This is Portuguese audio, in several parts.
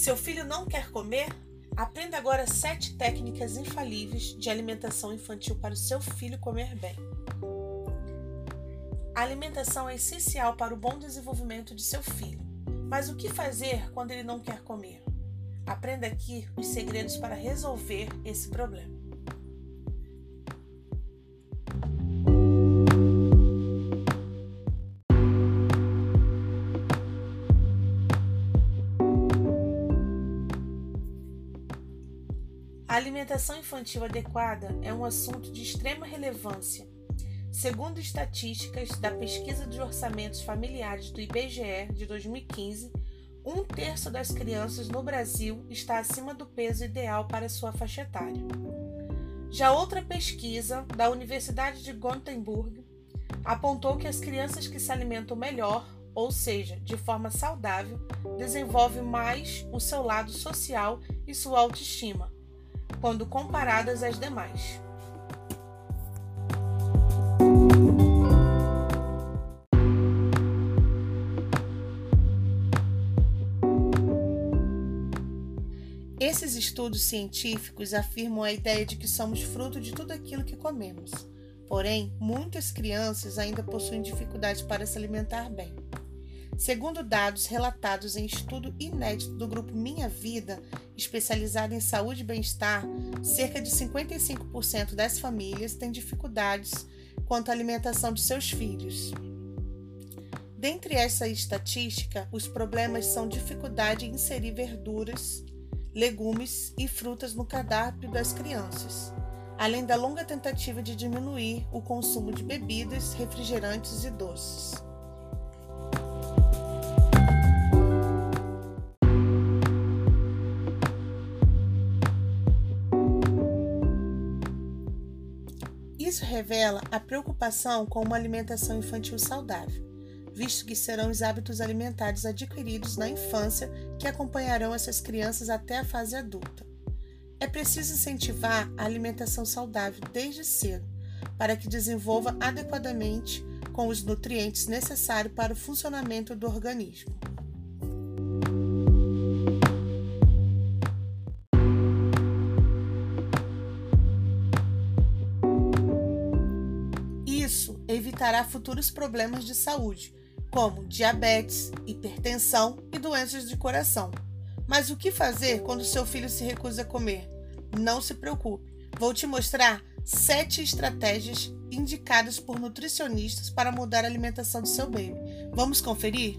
Seu filho não quer comer? Aprenda agora sete técnicas infalíveis de alimentação infantil para o seu filho comer bem. A alimentação é essencial para o bom desenvolvimento de seu filho. Mas o que fazer quando ele não quer comer? Aprenda aqui os segredos para resolver esse problema. A alimentação infantil adequada é um assunto de extrema relevância. Segundo estatísticas da Pesquisa de Orçamentos Familiares do IBGE de 2015, um terço das crianças no Brasil está acima do peso ideal para sua faixa etária. Já outra pesquisa da Universidade de Gothenburg apontou que as crianças que se alimentam melhor, ou seja, de forma saudável, desenvolvem mais o seu lado social e sua autoestima, quando comparadas às demais. Esses estudos científicos afirmam a ideia de que somos fruto de tudo aquilo que comemos. Porém, muitas crianças ainda possuem dificuldades para se alimentar bem. Segundo dados relatados em estudo inédito do grupo Minha Vida, especializado em saúde e bem-estar, cerca de 55% das famílias têm dificuldades quanto à alimentação de seus filhos. Dentre essa estatística, os problemas são dificuldade em inserir verduras, legumes e frutas no cardápio das crianças, além da longa tentativa de diminuir o consumo de bebidas, refrigerantes e doces. Isso revela a preocupação com uma alimentação infantil saudável, visto que serão os hábitos alimentares adquiridos na infância que acompanharão essas crianças até a fase adulta. É preciso incentivar a alimentação saudável desde cedo, para que desenvolva adequadamente com os nutrientes necessários para o funcionamento do organismo. Evitará futuros problemas de saúde, como diabetes, hipertensão e doenças de coração. Mas o que fazer quando seu filho se recusa a comer? Não se preocupe, vou te mostrar sete estratégias indicadas por nutricionistas para mudar a alimentação do seu baby. Vamos conferir?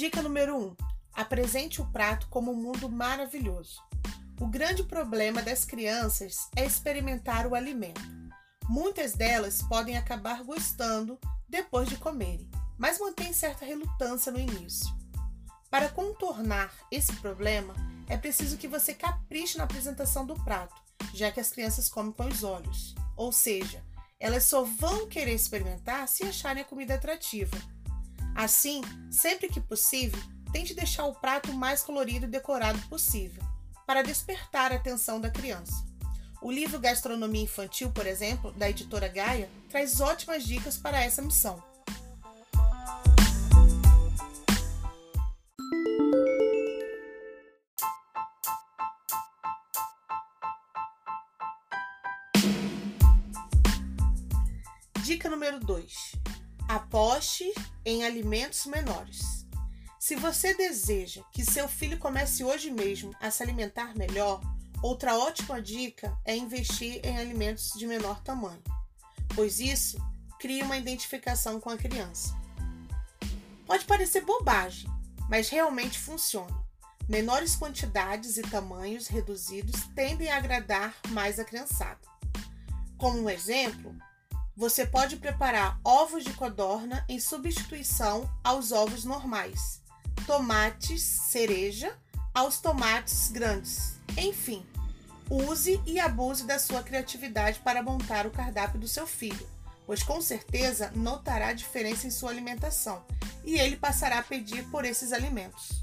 Dica número 1: um, apresente o prato como um mundo maravilhoso. O grande problema das crianças é experimentar o alimento. Muitas delas podem acabar gostando depois de comerem, mas mantêm certa relutância no início. Para contornar esse problema, é preciso que você capriche na apresentação do prato, já que as crianças comem com os olhos. Ou seja, elas só vão querer experimentar se acharem a comida atrativa. Assim, sempre que possível, tente deixar o prato mais colorido e decorado possível, para despertar a atenção da criança. O livro Gastronomia Infantil, por exemplo, da editora Gaia, traz ótimas dicas para essa missão. Dica número 2: Aposte em alimentos menores. Se você deseja que seu filho comece hoje mesmo a se alimentar melhor, outra ótima dica é investir em alimentos de menor tamanho, pois isso cria uma identificação com a criança. Pode parecer bobagem, mas realmente funciona. Menores quantidades e tamanhos reduzidos tendem a agradar mais a criançada. Como um exemplo, você pode preparar ovos de codorna em substituição aos ovos normais, tomates cereja aos tomates grandes. Enfim, use e abuse da sua criatividade para montar o cardápio do seu filho, pois com certeza notará diferença em sua alimentação e ele passará a pedir por esses alimentos.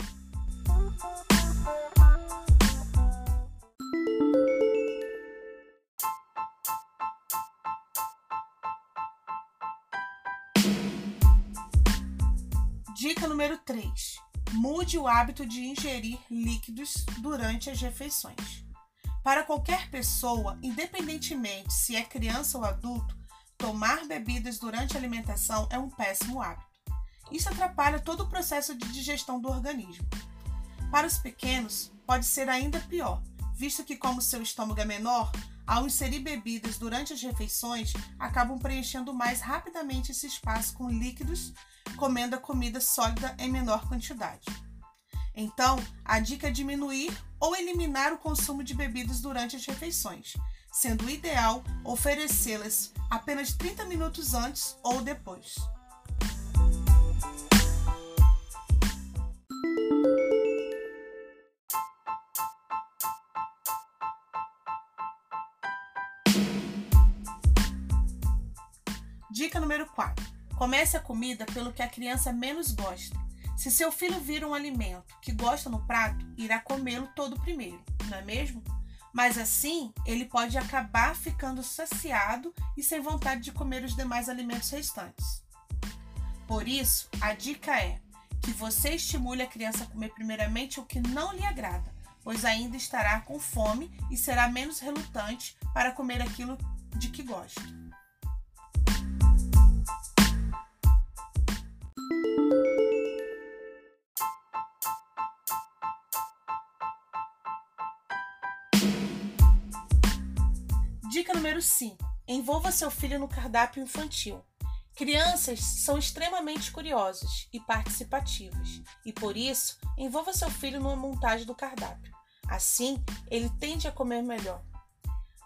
Número 3. Mude o hábito de ingerir líquidos durante as refeições. Para qualquer pessoa, independentemente se é criança ou adulto, tomar bebidas durante a alimentação é um péssimo hábito. Isso atrapalha todo o processo de digestão do organismo. Para os pequenos, pode ser ainda pior, visto que, como seu estômago é menor, ao inserir bebidas durante as refeições, acabam preenchendo mais rapidamente esse espaço com líquidos, comendo a comida sólida em menor quantidade. Então, a dica é diminuir ou eliminar o consumo de bebidas durante as refeições, sendo ideal oferecê-las apenas 30 minutos antes ou depois. Comece a comida pelo que a criança menos gosta. Se seu filho vira um alimento que gosta no prato, irá comê-lo todo primeiro, não é mesmo? Mas assim, ele pode acabar ficando saciado e sem vontade de comer os demais alimentos restantes. Por isso, a dica é que você estimule a criança a comer primeiramente o que não lhe agrada, pois ainda estará com fome e será menos relutante para comer aquilo de que gosta. Dica número 5. Envolva seu filho no cardápio infantil. Crianças são extremamente curiosas e participativas, e por isso, envolva seu filho numa montagem do cardápio. Assim, ele tende a comer melhor.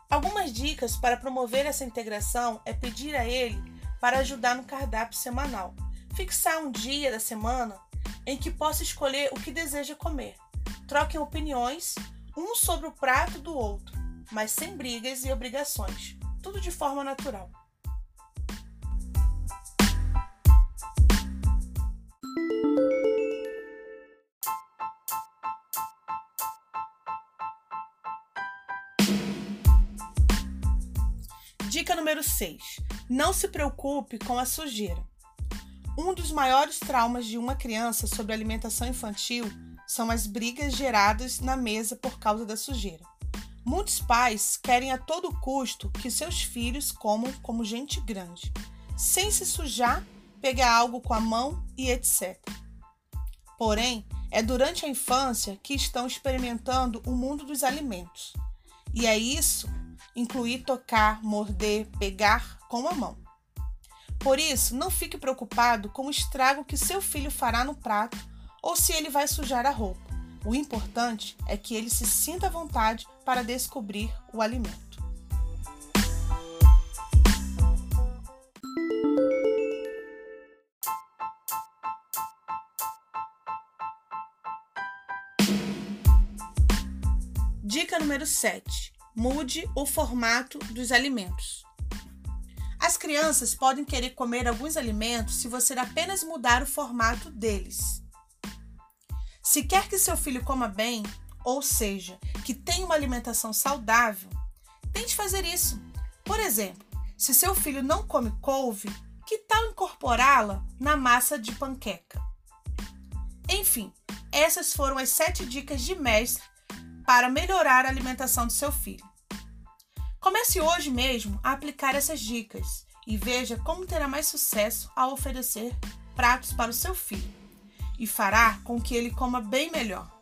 Algumas dicas para promover essa integração é pedir a ele para ajudar no cardápio semanal. Fixar um dia da semana em que possa escolher o que deseja comer. Troquem opiniões, um sobre o prato do outro mas sem brigas e obrigações, tudo de forma natural. Dica número 6. Não se preocupe com a sujeira. Um dos maiores traumas de uma criança sobre alimentação infantil são as brigas geradas na mesa por causa da sujeira. Muitos pais querem a todo custo que seus filhos comam como gente grande, sem se sujar, pegar algo com a mão e etc. Porém, é durante a infância que estão experimentando o mundo dos alimentos. E é isso incluir tocar, morder, pegar com a mão. Por isso, não fique preocupado com o estrago que seu filho fará no prato ou se ele vai sujar a roupa. O importante é que ele se sinta à vontade para descobrir o alimento. Dica número 7. Mude o formato dos alimentos. As crianças podem querer comer alguns alimentos se você apenas mudar o formato deles. Se quer que seu filho coma bem, ou seja, que tenha uma alimentação saudável, tente fazer isso. Por exemplo, se seu filho não come couve, que tal incorporá-la na massa de panqueca? Enfim, essas foram as sete dicas de mestre para melhorar a alimentação do seu filho. Comece hoje mesmo a aplicar essas dicas e veja como terá mais sucesso ao oferecer pratos para o seu filho e fará com que ele coma bem melhor.